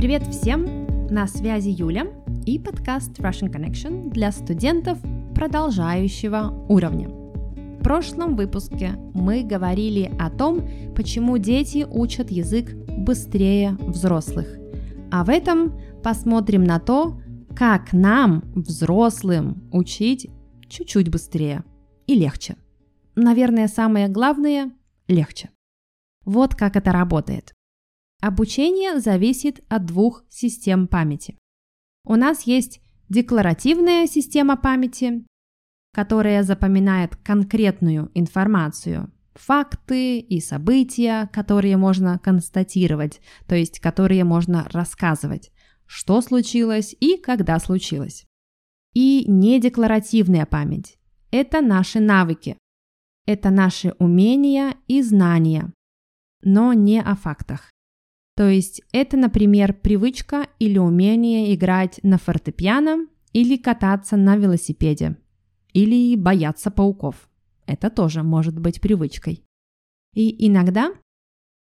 Привет всем! На связи Юля и подкаст Russian Connection для студентов продолжающего уровня. В прошлом выпуске мы говорили о том, почему дети учат язык быстрее взрослых. А в этом посмотрим на то, как нам, взрослым, учить чуть-чуть быстрее и легче. Наверное, самое главное – легче. Вот как это работает. Обучение зависит от двух систем памяти. У нас есть декларативная система памяти, которая запоминает конкретную информацию, факты и события, которые можно констатировать, то есть которые можно рассказывать, что случилось и когда случилось. И недекларативная память – это наши навыки, это наши умения и знания, но не о фактах. То есть это, например, привычка или умение играть на фортепиано или кататься на велосипеде, или бояться пауков. Это тоже может быть привычкой. И иногда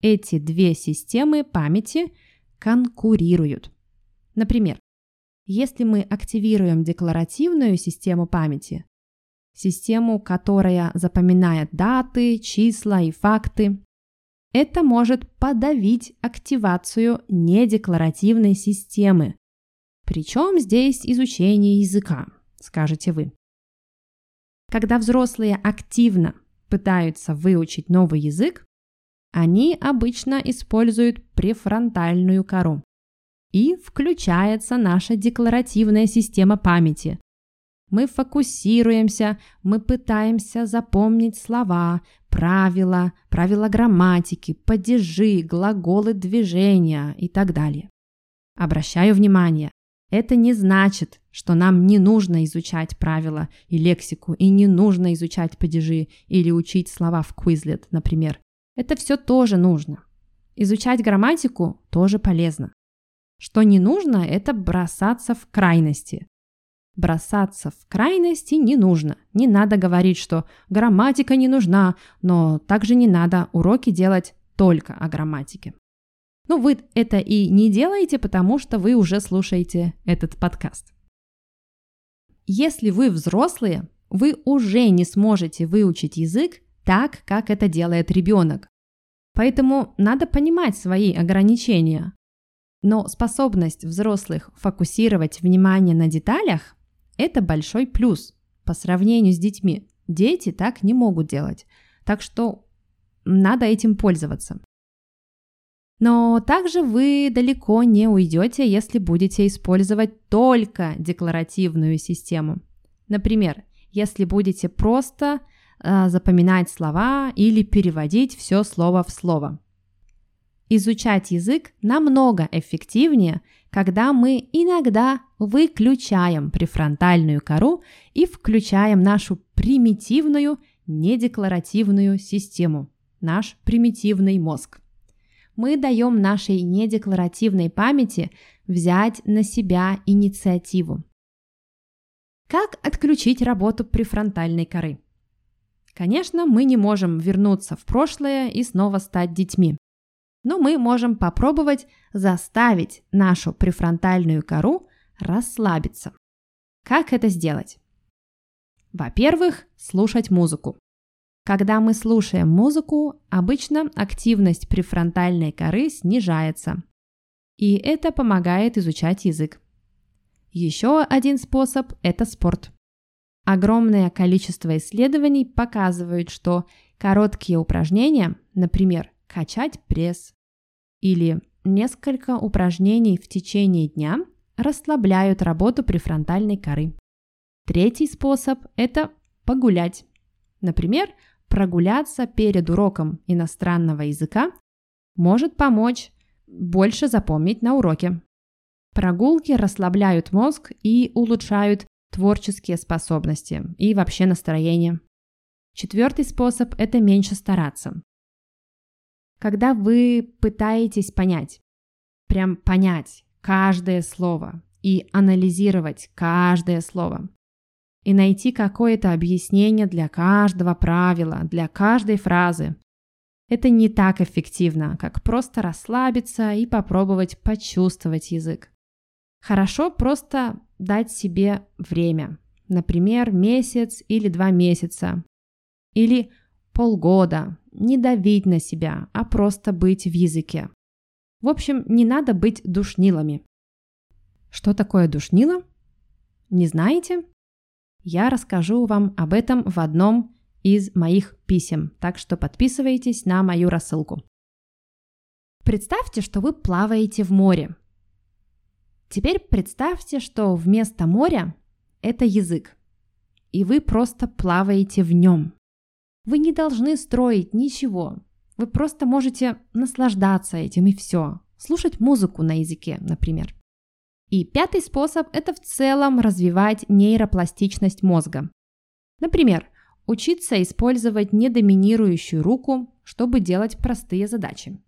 эти две системы памяти конкурируют. Например, если мы активируем декларативную систему памяти, систему, которая запоминает даты, числа и факты, это может подавить активацию недекларативной системы. Причем здесь изучение языка, скажете вы. Когда взрослые активно пытаются выучить новый язык, они обычно используют префронтальную кору. И включается наша декларативная система памяти, мы фокусируемся, мы пытаемся запомнить слова, правила, правила грамматики, падежи, глаголы движения и так далее. Обращаю внимание, это не значит, что нам не нужно изучать правила и лексику, и не нужно изучать падежи или учить слова в Quizlet, например. Это все тоже нужно. Изучать грамматику тоже полезно. Что не нужно, это бросаться в крайности. Бросаться в крайности не нужно. Не надо говорить, что грамматика не нужна, но также не надо уроки делать только о грамматике. Ну, вы это и не делаете, потому что вы уже слушаете этот подкаст. Если вы взрослые, вы уже не сможете выучить язык так, как это делает ребенок. Поэтому надо понимать свои ограничения. Но способность взрослых фокусировать внимание на деталях это большой плюс по сравнению с детьми. Дети так не могут делать. Так что надо этим пользоваться. Но также вы далеко не уйдете, если будете использовать только декларативную систему. Например, если будете просто э, запоминать слова или переводить все слово в слово. Изучать язык намного эффективнее, когда мы иногда выключаем префронтальную кору и включаем нашу примитивную недекларативную систему, наш примитивный мозг. Мы даем нашей недекларативной памяти взять на себя инициативу. Как отключить работу префронтальной коры? Конечно, мы не можем вернуться в прошлое и снова стать детьми но мы можем попробовать заставить нашу префронтальную кору расслабиться. Как это сделать? Во-первых, слушать музыку. Когда мы слушаем музыку, обычно активность префронтальной коры снижается. И это помогает изучать язык. Еще один способ – это спорт. Огромное количество исследований показывают, что короткие упражнения, например, качать пресс или несколько упражнений в течение дня расслабляют работу префронтальной коры. Третий способ – это погулять. Например, прогуляться перед уроком иностранного языка может помочь больше запомнить на уроке. Прогулки расслабляют мозг и улучшают творческие способности и вообще настроение. Четвертый способ – это меньше стараться когда вы пытаетесь понять, прям понять каждое слово и анализировать каждое слово, и найти какое-то объяснение для каждого правила, для каждой фразы. Это не так эффективно, как просто расслабиться и попробовать почувствовать язык. Хорошо просто дать себе время, например, месяц или два месяца, или полгода, не давить на себя, а просто быть в языке. В общем, не надо быть душнилами. Что такое душнило? Не знаете? Я расскажу вам об этом в одном из моих писем, так что подписывайтесь на мою рассылку. Представьте, что вы плаваете в море. Теперь представьте, что вместо моря это язык, и вы просто плаваете в нем. Вы не должны строить ничего. Вы просто можете наслаждаться этим и все. Слушать музыку на языке, например. И пятый способ – это в целом развивать нейропластичность мозга. Например, учиться использовать недоминирующую руку, чтобы делать простые задачи.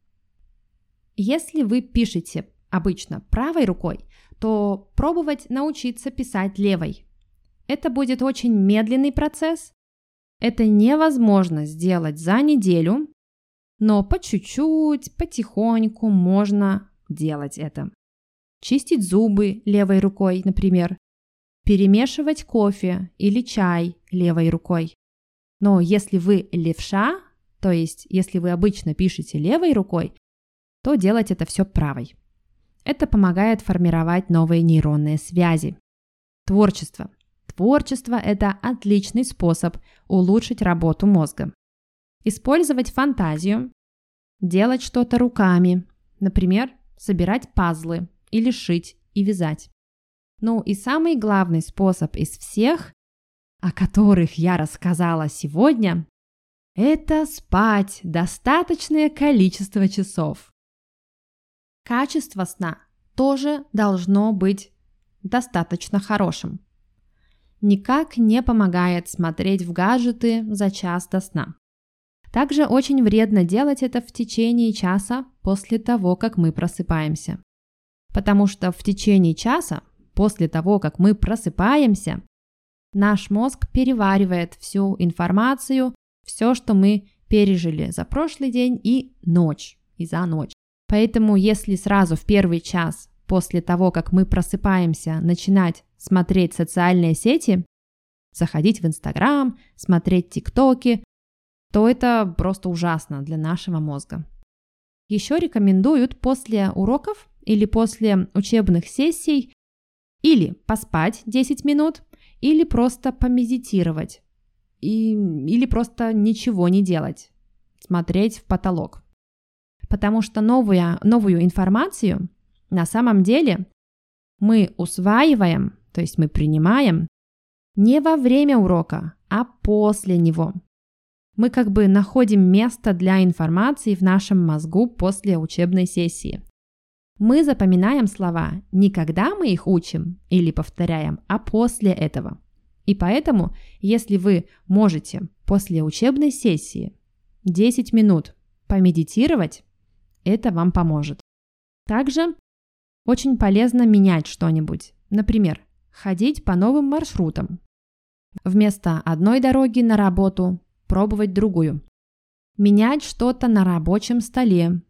Если вы пишете обычно правой рукой, то пробовать научиться писать левой. Это будет очень медленный процесс. Это невозможно сделать за неделю, но по чуть-чуть, потихоньку можно делать это. Чистить зубы левой рукой, например. Перемешивать кофе или чай левой рукой. Но если вы левша, то есть если вы обычно пишете левой рукой, то делать это все правой. Это помогает формировать новые нейронные связи. Творчество. Творчество – это отличный способ улучшить работу мозга. Использовать фантазию, делать что-то руками, например, собирать пазлы или шить и вязать. Ну и самый главный способ из всех, о которых я рассказала сегодня, это спать достаточное количество часов. Качество сна тоже должно быть достаточно хорошим. Никак не помогает смотреть в гаджеты за час до сна. Также очень вредно делать это в течение часа после того, как мы просыпаемся. Потому что в течение часа после того, как мы просыпаемся, наш мозг переваривает всю информацию, все, что мы пережили за прошлый день и ночь, и за ночь. Поэтому если сразу в первый час после того, как мы просыпаемся, начинать смотреть социальные сети, заходить в Инстаграм, смотреть ТикТоки, то это просто ужасно для нашего мозга. Еще рекомендуют после уроков или после учебных сессий или поспать 10 минут, или просто помедитировать, и, или просто ничего не делать, смотреть в потолок. Потому что новую, новую информацию на самом деле мы усваиваем, то есть мы принимаем не во время урока, а после него. Мы как бы находим место для информации в нашем мозгу после учебной сессии. Мы запоминаем слова не когда мы их учим или повторяем, а после этого. И поэтому, если вы можете после учебной сессии 10 минут помедитировать, это вам поможет. Также очень полезно менять что-нибудь. Например, ходить по новым маршрутам. Вместо одной дороги на работу пробовать другую. Менять что-то на рабочем столе.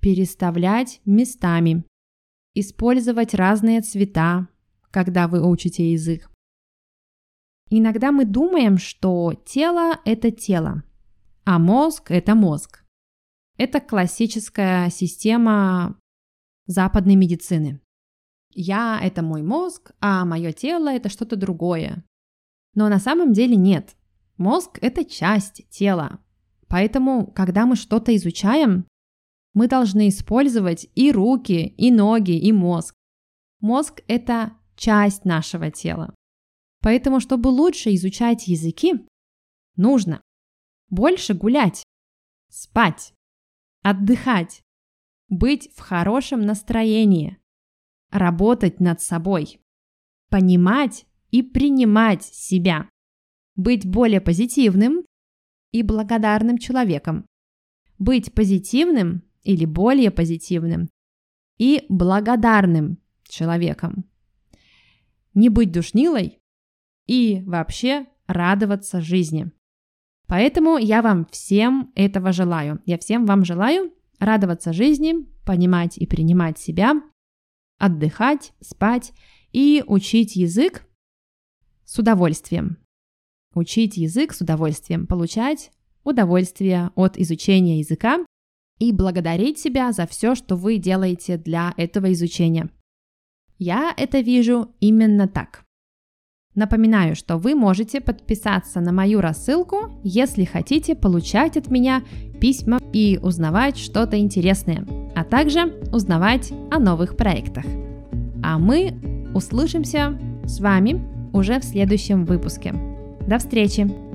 Переставлять местами. Использовать разные цвета, когда вы учите язык. Иногда мы думаем, что тело – это тело, а мозг – это мозг. Это классическая система западной медицины. Я – это мой мозг, а мое тело – это что-то другое. Но на самом деле нет. Мозг – это часть тела. Поэтому, когда мы что-то изучаем, мы должны использовать и руки, и ноги, и мозг. Мозг – это часть нашего тела. Поэтому, чтобы лучше изучать языки, нужно больше гулять, спать, отдыхать, быть в хорошем настроении, работать над собой, понимать и принимать себя, быть более позитивным и благодарным человеком, быть позитивным или более позитивным и благодарным человеком, не быть душнилой и вообще радоваться жизни. Поэтому я вам всем этого желаю. Я всем вам желаю радоваться жизни, понимать и принимать себя, отдыхать, спать и учить язык с удовольствием. Учить язык с удовольствием, получать удовольствие от изучения языка и благодарить себя за все, что вы делаете для этого изучения. Я это вижу именно так. Напоминаю, что вы можете подписаться на мою рассылку, если хотите получать от меня письма и узнавать что-то интересное, а также узнавать о новых проектах. А мы услышимся с вами уже в следующем выпуске. До встречи!